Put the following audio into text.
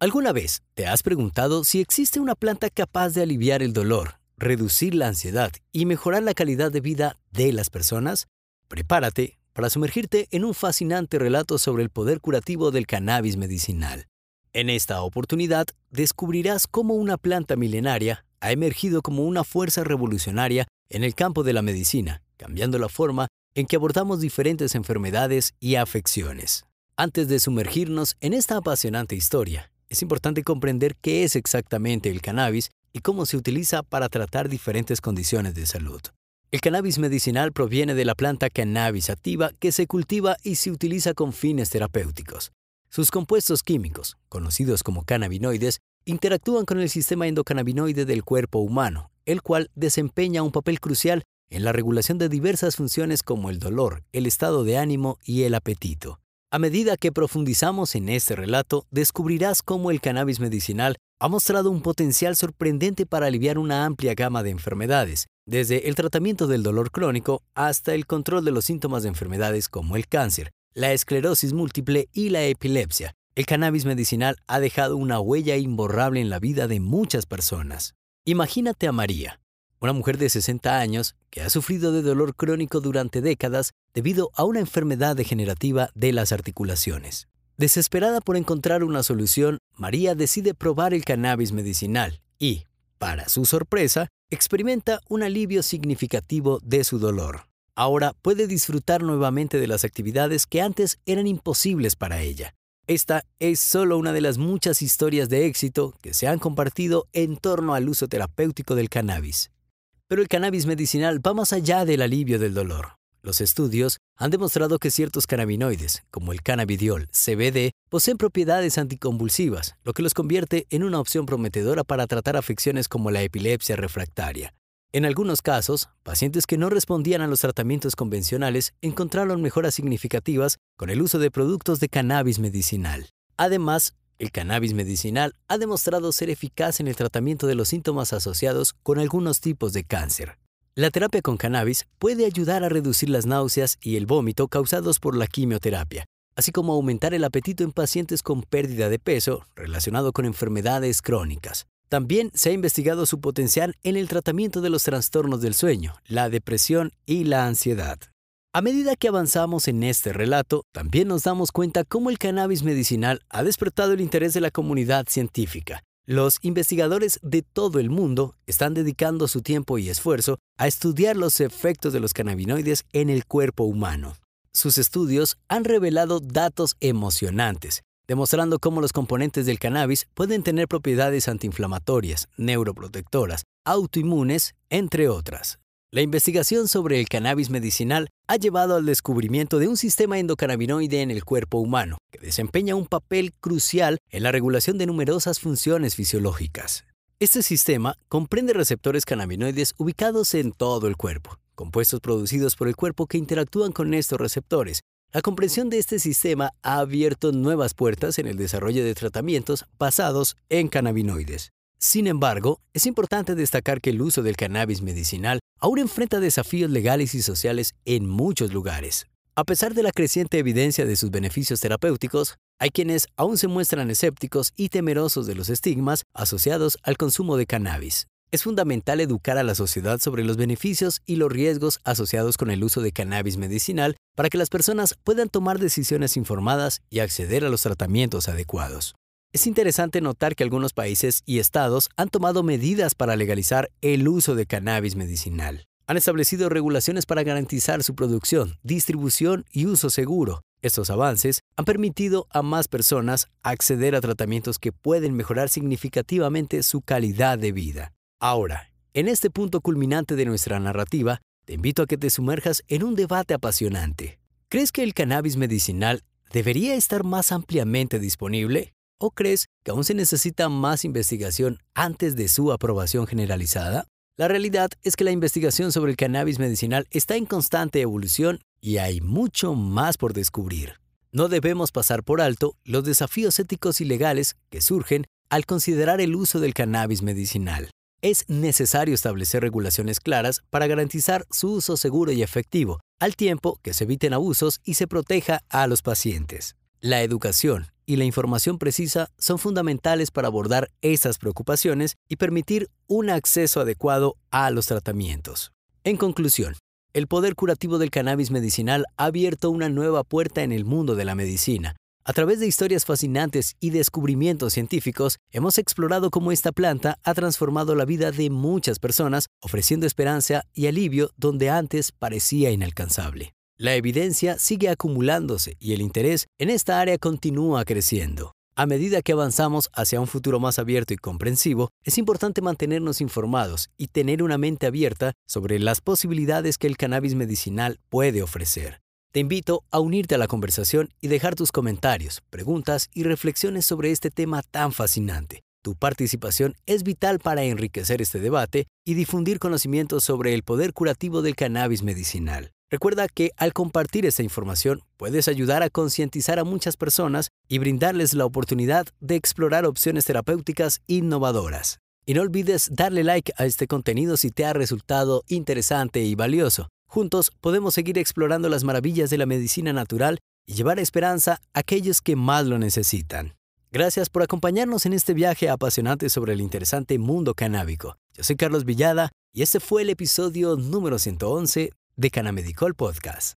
¿Alguna vez te has preguntado si existe una planta capaz de aliviar el dolor, reducir la ansiedad y mejorar la calidad de vida de las personas? Prepárate para sumergirte en un fascinante relato sobre el poder curativo del cannabis medicinal. En esta oportunidad descubrirás cómo una planta milenaria ha emergido como una fuerza revolucionaria en el campo de la medicina, cambiando la forma en que abordamos diferentes enfermedades y afecciones. Antes de sumergirnos en esta apasionante historia, es importante comprender qué es exactamente el cannabis y cómo se utiliza para tratar diferentes condiciones de salud. El cannabis medicinal proviene de la planta cannabis activa que se cultiva y se utiliza con fines terapéuticos. Sus compuestos químicos, conocidos como cannabinoides, interactúan con el sistema endocannabinoide del cuerpo humano, el cual desempeña un papel crucial en la regulación de diversas funciones como el dolor, el estado de ánimo y el apetito. A medida que profundizamos en este relato, descubrirás cómo el cannabis medicinal ha mostrado un potencial sorprendente para aliviar una amplia gama de enfermedades, desde el tratamiento del dolor crónico hasta el control de los síntomas de enfermedades como el cáncer, la esclerosis múltiple y la epilepsia. El cannabis medicinal ha dejado una huella imborrable en la vida de muchas personas. Imagínate a María, una mujer de 60 años que ha sufrido de dolor crónico durante décadas debido a una enfermedad degenerativa de las articulaciones. Desesperada por encontrar una solución, María decide probar el cannabis medicinal y, para su sorpresa, experimenta un alivio significativo de su dolor. Ahora puede disfrutar nuevamente de las actividades que antes eran imposibles para ella. Esta es solo una de las muchas historias de éxito que se han compartido en torno al uso terapéutico del cannabis. Pero el cannabis medicinal va más allá del alivio del dolor. Los estudios han demostrado que ciertos cannabinoides, como el cannabidiol CBD, poseen propiedades anticonvulsivas, lo que los convierte en una opción prometedora para tratar afecciones como la epilepsia refractaria. En algunos casos, pacientes que no respondían a los tratamientos convencionales encontraron mejoras significativas con el uso de productos de cannabis medicinal. Además, el cannabis medicinal ha demostrado ser eficaz en el tratamiento de los síntomas asociados con algunos tipos de cáncer. La terapia con cannabis puede ayudar a reducir las náuseas y el vómito causados por la quimioterapia, así como aumentar el apetito en pacientes con pérdida de peso relacionado con enfermedades crónicas. También se ha investigado su potencial en el tratamiento de los trastornos del sueño, la depresión y la ansiedad. A medida que avanzamos en este relato, también nos damos cuenta cómo el cannabis medicinal ha despertado el interés de la comunidad científica. Los investigadores de todo el mundo están dedicando su tiempo y esfuerzo a estudiar los efectos de los cannabinoides en el cuerpo humano. Sus estudios han revelado datos emocionantes, demostrando cómo los componentes del cannabis pueden tener propiedades antiinflamatorias, neuroprotectoras, autoinmunes, entre otras. La investigación sobre el cannabis medicinal ha llevado al descubrimiento de un sistema endocannabinoide en el cuerpo humano, que desempeña un papel crucial en la regulación de numerosas funciones fisiológicas. Este sistema comprende receptores cannabinoides ubicados en todo el cuerpo, compuestos producidos por el cuerpo que interactúan con estos receptores. La comprensión de este sistema ha abierto nuevas puertas en el desarrollo de tratamientos basados en cannabinoides. Sin embargo, es importante destacar que el uso del cannabis medicinal aún enfrenta desafíos legales y sociales en muchos lugares. A pesar de la creciente evidencia de sus beneficios terapéuticos, hay quienes aún se muestran escépticos y temerosos de los estigmas asociados al consumo de cannabis. Es fundamental educar a la sociedad sobre los beneficios y los riesgos asociados con el uso de cannabis medicinal para que las personas puedan tomar decisiones informadas y acceder a los tratamientos adecuados. Es interesante notar que algunos países y estados han tomado medidas para legalizar el uso de cannabis medicinal. Han establecido regulaciones para garantizar su producción, distribución y uso seguro. Estos avances han permitido a más personas acceder a tratamientos que pueden mejorar significativamente su calidad de vida. Ahora, en este punto culminante de nuestra narrativa, te invito a que te sumerjas en un debate apasionante. ¿Crees que el cannabis medicinal debería estar más ampliamente disponible? ¿O crees que aún se necesita más investigación antes de su aprobación generalizada? La realidad es que la investigación sobre el cannabis medicinal está en constante evolución y hay mucho más por descubrir. No debemos pasar por alto los desafíos éticos y legales que surgen al considerar el uso del cannabis medicinal. Es necesario establecer regulaciones claras para garantizar su uso seguro y efectivo, al tiempo que se eviten abusos y se proteja a los pacientes. La educación y la información precisa son fundamentales para abordar esas preocupaciones y permitir un acceso adecuado a los tratamientos. En conclusión, el poder curativo del cannabis medicinal ha abierto una nueva puerta en el mundo de la medicina. A través de historias fascinantes y descubrimientos científicos, hemos explorado cómo esta planta ha transformado la vida de muchas personas, ofreciendo esperanza y alivio donde antes parecía inalcanzable. La evidencia sigue acumulándose y el interés en esta área continúa creciendo. A medida que avanzamos hacia un futuro más abierto y comprensivo, es importante mantenernos informados y tener una mente abierta sobre las posibilidades que el cannabis medicinal puede ofrecer. Te invito a unirte a la conversación y dejar tus comentarios, preguntas y reflexiones sobre este tema tan fascinante. Tu participación es vital para enriquecer este debate y difundir conocimientos sobre el poder curativo del cannabis medicinal. Recuerda que al compartir esta información puedes ayudar a concientizar a muchas personas y brindarles la oportunidad de explorar opciones terapéuticas innovadoras. Y no olvides darle like a este contenido si te ha resultado interesante y valioso. Juntos podemos seguir explorando las maravillas de la medicina natural y llevar esperanza a aquellos que más lo necesitan. Gracias por acompañarnos en este viaje apasionante sobre el interesante mundo canábico. Yo soy Carlos Villada y este fue el episodio número 111 de Canamedicol Podcast.